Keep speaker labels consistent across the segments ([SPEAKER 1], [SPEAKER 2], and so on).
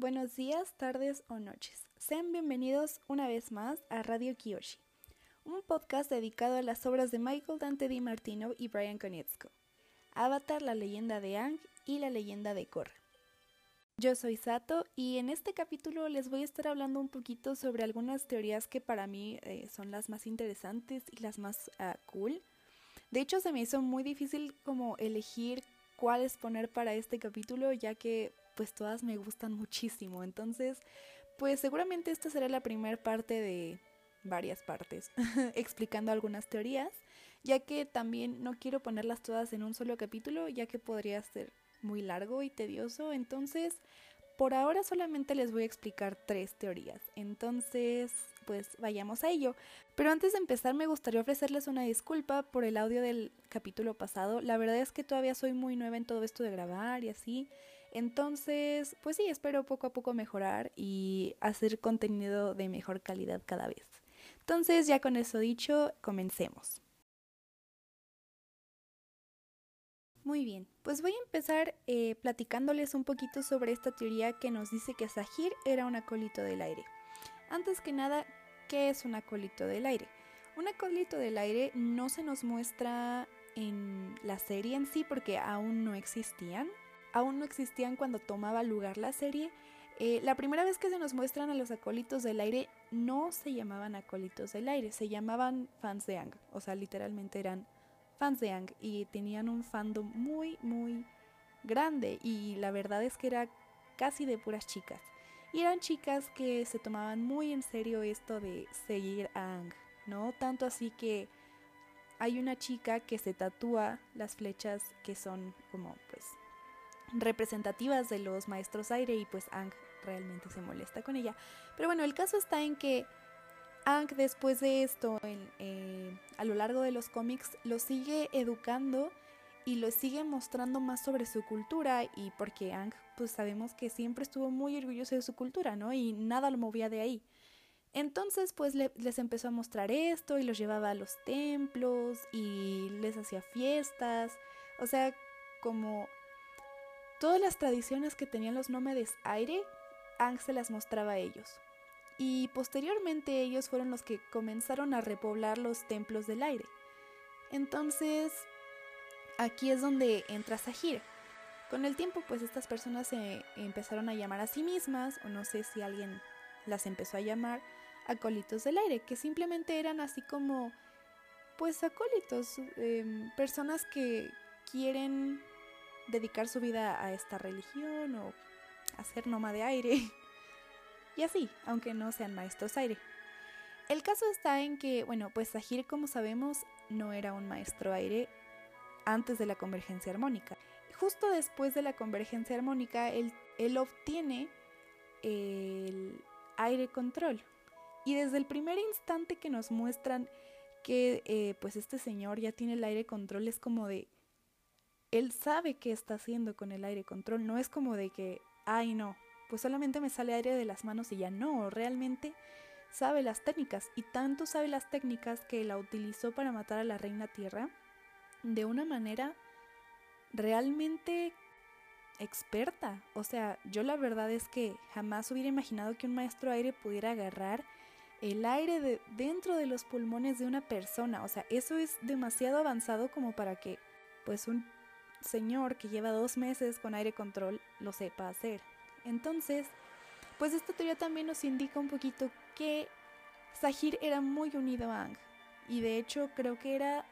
[SPEAKER 1] buenos días, tardes o noches. Sean bienvenidos una vez más a Radio Kiyoshi, un podcast dedicado a las obras de Michael Dante Di Martino y Brian Konietzko. Avatar, la leyenda de Ang y la leyenda de Korra. Yo soy Sato y en este capítulo les voy a estar hablando un poquito sobre algunas teorías que para mí eh, son las más interesantes y las más uh, cool. De hecho, se me hizo muy difícil como elegir cuáles poner para este capítulo, ya que pues todas me gustan muchísimo. Entonces, pues seguramente esta será la primera parte de varias partes, explicando algunas teorías, ya que también no quiero ponerlas todas en un solo capítulo, ya que podría ser muy largo y tedioso. Entonces, por ahora solamente les voy a explicar tres teorías. Entonces, pues vayamos a ello. Pero antes de empezar me gustaría ofrecerles una disculpa por el audio del capítulo pasado. La verdad es que todavía soy muy nueva en todo esto de grabar y así. Entonces, pues sí, espero poco a poco mejorar y hacer contenido de mejor calidad cada vez. Entonces, ya con eso dicho, comencemos. Muy bien, pues voy a empezar eh, platicándoles un poquito sobre esta teoría que nos dice que Sahir era un acólito del aire. Antes que nada, ¿qué es un acólito del aire? Un acólito del aire no se nos muestra en la serie en sí porque aún no existían, aún no existían cuando tomaba lugar la serie. Eh, la primera vez que se nos muestran a los acólitos del aire no se llamaban acólitos del aire, se llamaban fans de Ang, o sea, literalmente eran fans de Ang y tenían un fandom muy, muy grande y la verdad es que era casi de puras chicas. Y eran chicas que se tomaban muy en serio esto de seguir a Ang, ¿no? Tanto así que hay una chica que se tatúa las flechas que son como pues representativas de los maestros aire y pues Ang realmente se molesta con ella. Pero bueno, el caso está en que Ang después de esto, eh, a lo largo de los cómics, lo sigue educando y lo sigue mostrando más sobre su cultura y porque Ang pues sabemos que siempre estuvo muy orgulloso de su cultura, ¿no? Y nada lo movía de ahí. Entonces pues les empezó a mostrar esto y los llevaba a los templos y les hacía fiestas, o sea, como Todas las tradiciones que tenían los nómades aire, Ang se las mostraba a ellos. Y posteriormente ellos fueron los que comenzaron a repoblar los templos del aire. Entonces, aquí es donde entra Sahir. Con el tiempo, pues estas personas se empezaron a llamar a sí mismas, o no sé si alguien las empezó a llamar, acólitos del aire, que simplemente eran así como, pues acólitos, em, personas que quieren dedicar su vida a esta religión o hacer nómada de aire. Y así, aunque no sean maestros aire. El caso está en que, bueno, pues Sahir, como sabemos, no era un maestro aire antes de la convergencia armónica. Justo después de la convergencia armónica, él, él obtiene el aire control. Y desde el primer instante que nos muestran que eh, pues este señor ya tiene el aire control, es como de, él sabe qué está haciendo con el aire control. No es como de que, ay no, pues solamente me sale aire de las manos y ya no, realmente sabe las técnicas y tanto sabe las técnicas que la utilizó para matar a la reina tierra de una manera realmente experta. O sea, yo la verdad es que jamás hubiera imaginado que un maestro aire pudiera agarrar el aire de dentro de los pulmones de una persona. O sea, eso es demasiado avanzado como para que pues un señor que lleva dos meses con aire control lo sepa hacer. Entonces, pues esta teoría también nos indica un poquito que Sahir era muy unido a Ang. Y de hecho creo que era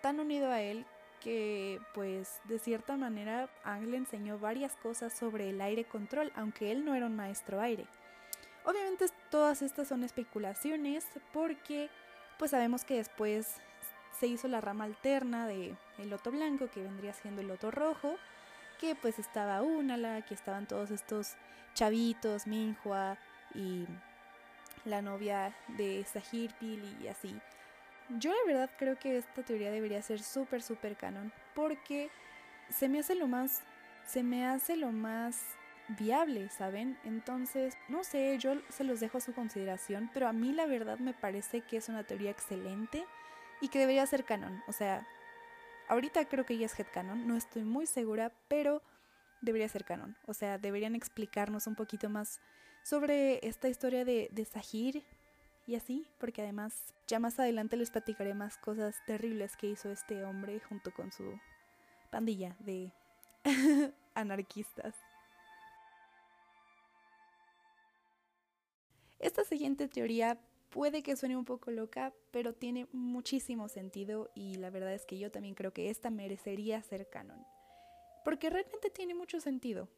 [SPEAKER 1] tan unido a él que pues de cierta manera Ang le enseñó varias cosas sobre el aire control, aunque él no era un maestro aire. Obviamente todas estas son especulaciones porque pues sabemos que después se hizo la rama alterna de el loto blanco que vendría siendo el loto rojo que pues estaba Unala, que estaban todos estos chavitos, Minhua y la novia de Sahir Pili y así. Yo la verdad creo que esta teoría debería ser súper súper canon porque se me hace lo más se me hace lo más viable, ¿saben? Entonces, no sé, yo se los dejo a su consideración, pero a mí la verdad me parece que es una teoría excelente y que debería ser canon. O sea, ahorita creo que ya es headcanon, no estoy muy segura, pero debería ser canon. O sea, deberían explicarnos un poquito más sobre esta historia de, de Sahir y así, porque además ya más adelante les platicaré más cosas terribles que hizo este hombre junto con su pandilla de anarquistas. Esta siguiente teoría puede que suene un poco loca, pero tiene muchísimo sentido y la verdad es que yo también creo que esta merecería ser canon. Porque realmente tiene mucho sentido.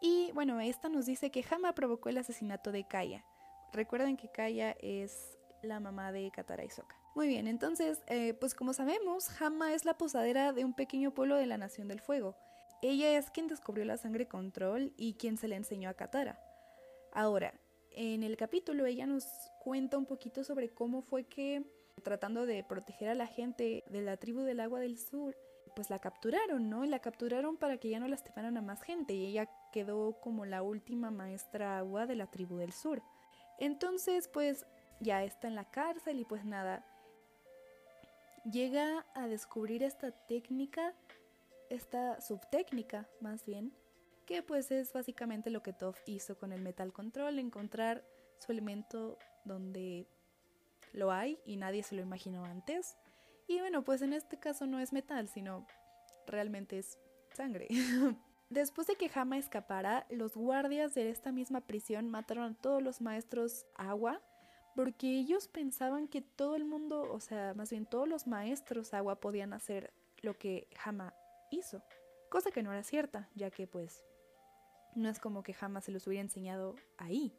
[SPEAKER 1] Y bueno, esta nos dice que Hama provocó el asesinato de Kaya. Recuerden que Kaya es la mamá de Katara y Sokka. Muy bien, entonces, eh, pues como sabemos, Hama es la posadera de un pequeño pueblo de la Nación del Fuego. Ella es quien descubrió la sangre control y quien se le enseñó a Katara. Ahora, en el capítulo ella nos cuenta un poquito sobre cómo fue que, tratando de proteger a la gente de la tribu del agua del sur, pues la capturaron, ¿no? Y la capturaron para que ya no lastimaran a más gente y ella quedó como la última maestra agua de la tribu del sur. Entonces, pues ya está en la cárcel y pues nada, llega a descubrir esta técnica, esta subtécnica más bien, que pues es básicamente lo que Toph hizo con el Metal Control, encontrar su elemento donde lo hay y nadie se lo imaginó antes. Y bueno, pues en este caso no es metal, sino realmente es sangre. Después de que Hama escapara, los guardias de esta misma prisión mataron a todos los maestros agua porque ellos pensaban que todo el mundo, o sea, más bien todos los maestros agua podían hacer lo que Hama hizo, cosa que no era cierta, ya que pues no es como que Hama se los hubiera enseñado ahí.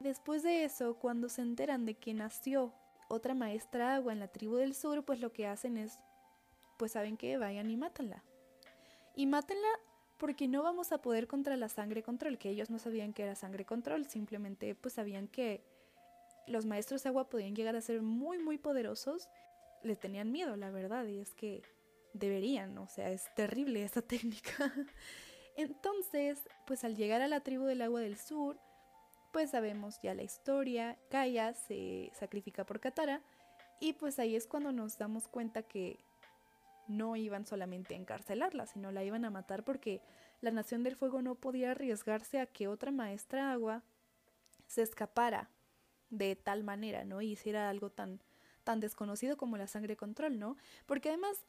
[SPEAKER 1] Después de eso, cuando se enteran de que nació otra maestra agua en la tribu del sur, pues lo que hacen es, pues saben que vayan y mátenla. Y mátenla porque no vamos a poder contra la sangre control, que ellos no sabían que era sangre control, simplemente pues sabían que los maestros agua podían llegar a ser muy, muy poderosos, le tenían miedo, la verdad, y es que deberían, o sea, es terrible esa técnica. Entonces, pues al llegar a la tribu del agua del sur, pues sabemos ya la historia, Kaya se sacrifica por Katara, y pues ahí es cuando nos damos cuenta que no iban solamente a encarcelarla, sino la iban a matar porque la Nación del Fuego no podía arriesgarse a que otra maestra agua se escapara de tal manera, ¿no? Y hiciera algo tan, tan desconocido como la sangre control, ¿no? Porque además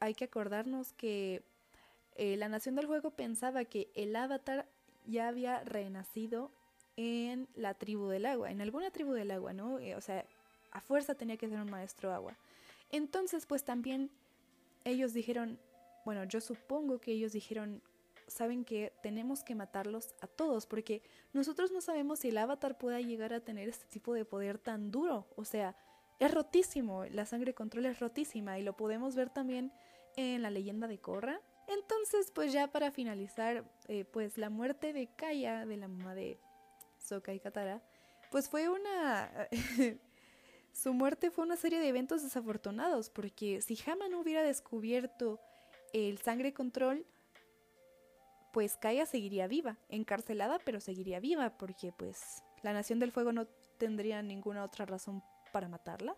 [SPEAKER 1] hay que acordarnos que eh, la Nación del Juego pensaba que el avatar ya había renacido en la tribu del agua, en alguna tribu del agua, ¿no? Eh, o sea, a fuerza tenía que ser un maestro agua. Entonces, pues también ellos dijeron, bueno, yo supongo que ellos dijeron, saben que tenemos que matarlos a todos, porque nosotros no sabemos si el avatar pueda llegar a tener este tipo de poder tan duro. O sea, es rotísimo, la sangre control es rotísima y lo podemos ver también en la leyenda de Korra. Entonces, pues ya para finalizar, eh, pues la muerte de Kaya, de la mamá de Sokka y Katara, pues fue una... Su muerte fue una serie de eventos desafortunados, porque si Hama no hubiera descubierto el sangre control, pues Kaya seguiría viva, encarcelada, pero seguiría viva, porque pues la Nación del Fuego no tendría ninguna otra razón para matarla.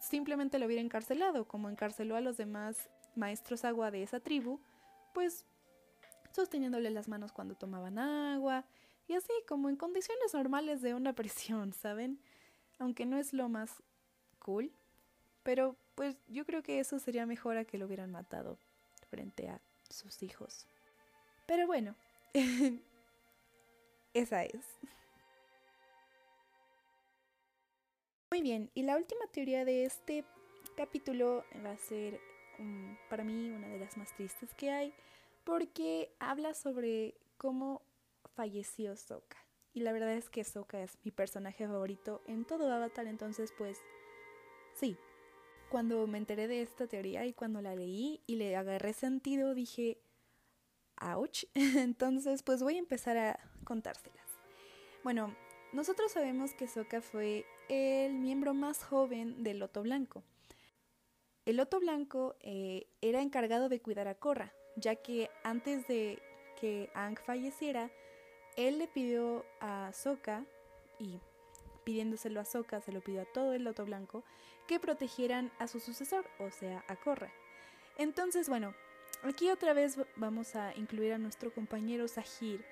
[SPEAKER 1] Simplemente lo hubiera encarcelado, como encarceló a los demás maestros agua de esa tribu, pues sosteniéndole las manos cuando tomaban agua, y así como en condiciones normales de una prisión, ¿saben? Aunque no es lo más cool, pero pues yo creo que eso sería mejor a que lo hubieran matado frente a sus hijos. Pero bueno, esa es. Muy bien, y la última teoría de este capítulo va a ser para mí una de las más tristes que hay, porque habla sobre cómo falleció Sokka. Y la verdad es que Sokka es mi personaje favorito en todo Avatar, entonces pues sí. Cuando me enteré de esta teoría y cuando la leí y le agarré sentido, dije, ouch. Entonces, pues voy a empezar a contárselas. Bueno, nosotros sabemos que Sokka fue el miembro más joven del Loto Blanco. El Loto Blanco eh, era encargado de cuidar a Korra, ya que antes de que Aang falleciera, él le pidió a Sokka, y pidiéndoselo a Sokka, se lo pidió a todo el Loto Blanco, que protegieran a su sucesor, o sea, a Korra. Entonces, bueno, aquí otra vez vamos a incluir a nuestro compañero Sahir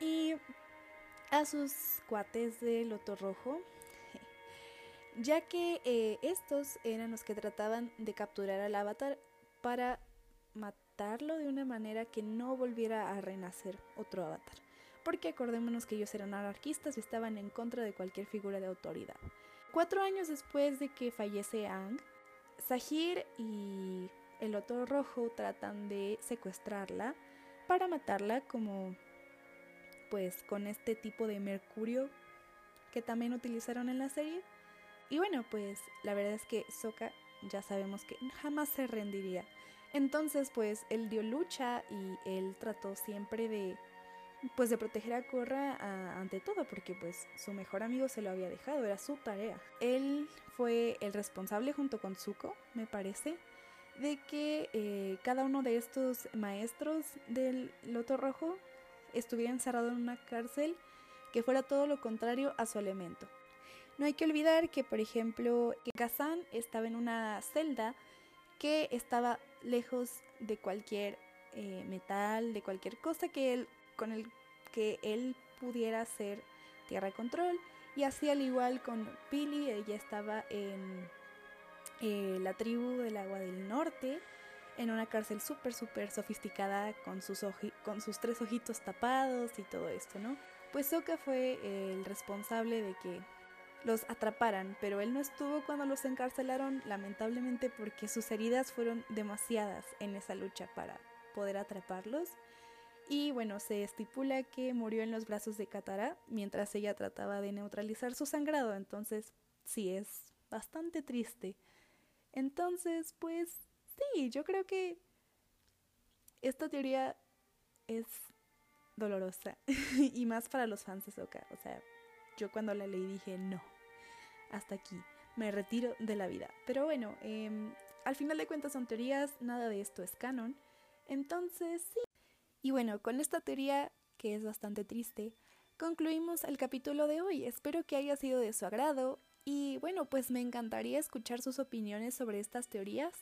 [SPEAKER 1] y a sus cuates de Loto Rojo, ya que eh, estos eran los que trataban de capturar al avatar para matarlo de una manera que no volviera a renacer otro avatar. Porque acordémonos que ellos eran anarquistas y estaban en contra de cualquier figura de autoridad. Cuatro años después de que fallece Ang, Sahir y el Loto Rojo tratan de secuestrarla para matarla como pues con este tipo de mercurio que también utilizaron en la serie. Y bueno, pues la verdad es que Sokka ya sabemos que jamás se rendiría. Entonces, pues él dio lucha y él trató siempre de pues de proteger a Korra ante todo, porque pues su mejor amigo se lo había dejado, era su tarea. Él fue el responsable junto con Zuko, me parece, de que eh, cada uno de estos maestros del Loto Rojo estuviera encerrado en una cárcel que fuera todo lo contrario a su elemento. No hay que olvidar que, por ejemplo, que Kazan estaba en una celda que estaba lejos de cualquier eh, metal, de cualquier cosa que él, con el que él pudiera hacer tierra control. Y así al igual con Pili, ella estaba en eh, la tribu del agua del norte, en una cárcel súper, súper sofisticada con sus, con sus tres ojitos tapados y todo esto, ¿no? Pues Soka fue el responsable de que los atraparan, pero él no estuvo cuando los encarcelaron, lamentablemente porque sus heridas fueron demasiadas en esa lucha para poder atraparlos. Y bueno, se estipula que murió en los brazos de Katara mientras ella trataba de neutralizar su sangrado, entonces sí es bastante triste. Entonces, pues sí, yo creo que esta teoría es dolorosa y más para los fans de Soka. O sea, yo cuando la leí dije, no, hasta aquí, me retiro de la vida. Pero bueno, em, al final de cuentas son teorías, nada de esto es canon. Entonces, sí. Y bueno, con esta teoría, que es bastante triste, concluimos el capítulo de hoy. Espero que haya sido de su agrado y bueno, pues me encantaría escuchar sus opiniones sobre estas teorías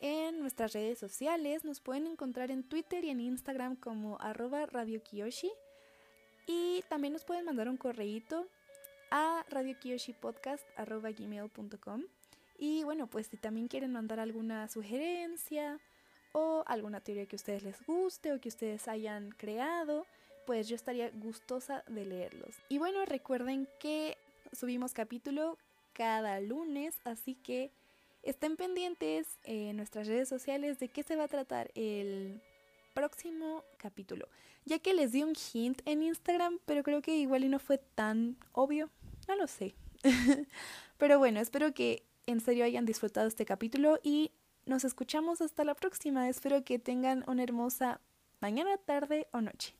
[SPEAKER 1] en nuestras redes sociales. Nos pueden encontrar en Twitter y en Instagram como arroba Radio Kiyoshi. Y también nos pueden mandar un correíto a radiokyoshipodcast.gmail.com Y bueno, pues si también quieren mandar alguna sugerencia o alguna teoría que a ustedes les guste o que ustedes hayan creado, pues yo estaría gustosa de leerlos. Y bueno, recuerden que subimos capítulo cada lunes, así que Estén pendientes en nuestras redes sociales de qué se va a tratar el próximo capítulo, ya que les di un hint en Instagram, pero creo que igual y no fue tan obvio, no lo sé. pero bueno, espero que en serio hayan disfrutado este capítulo y nos escuchamos hasta la próxima. Espero que tengan una hermosa mañana, tarde o noche.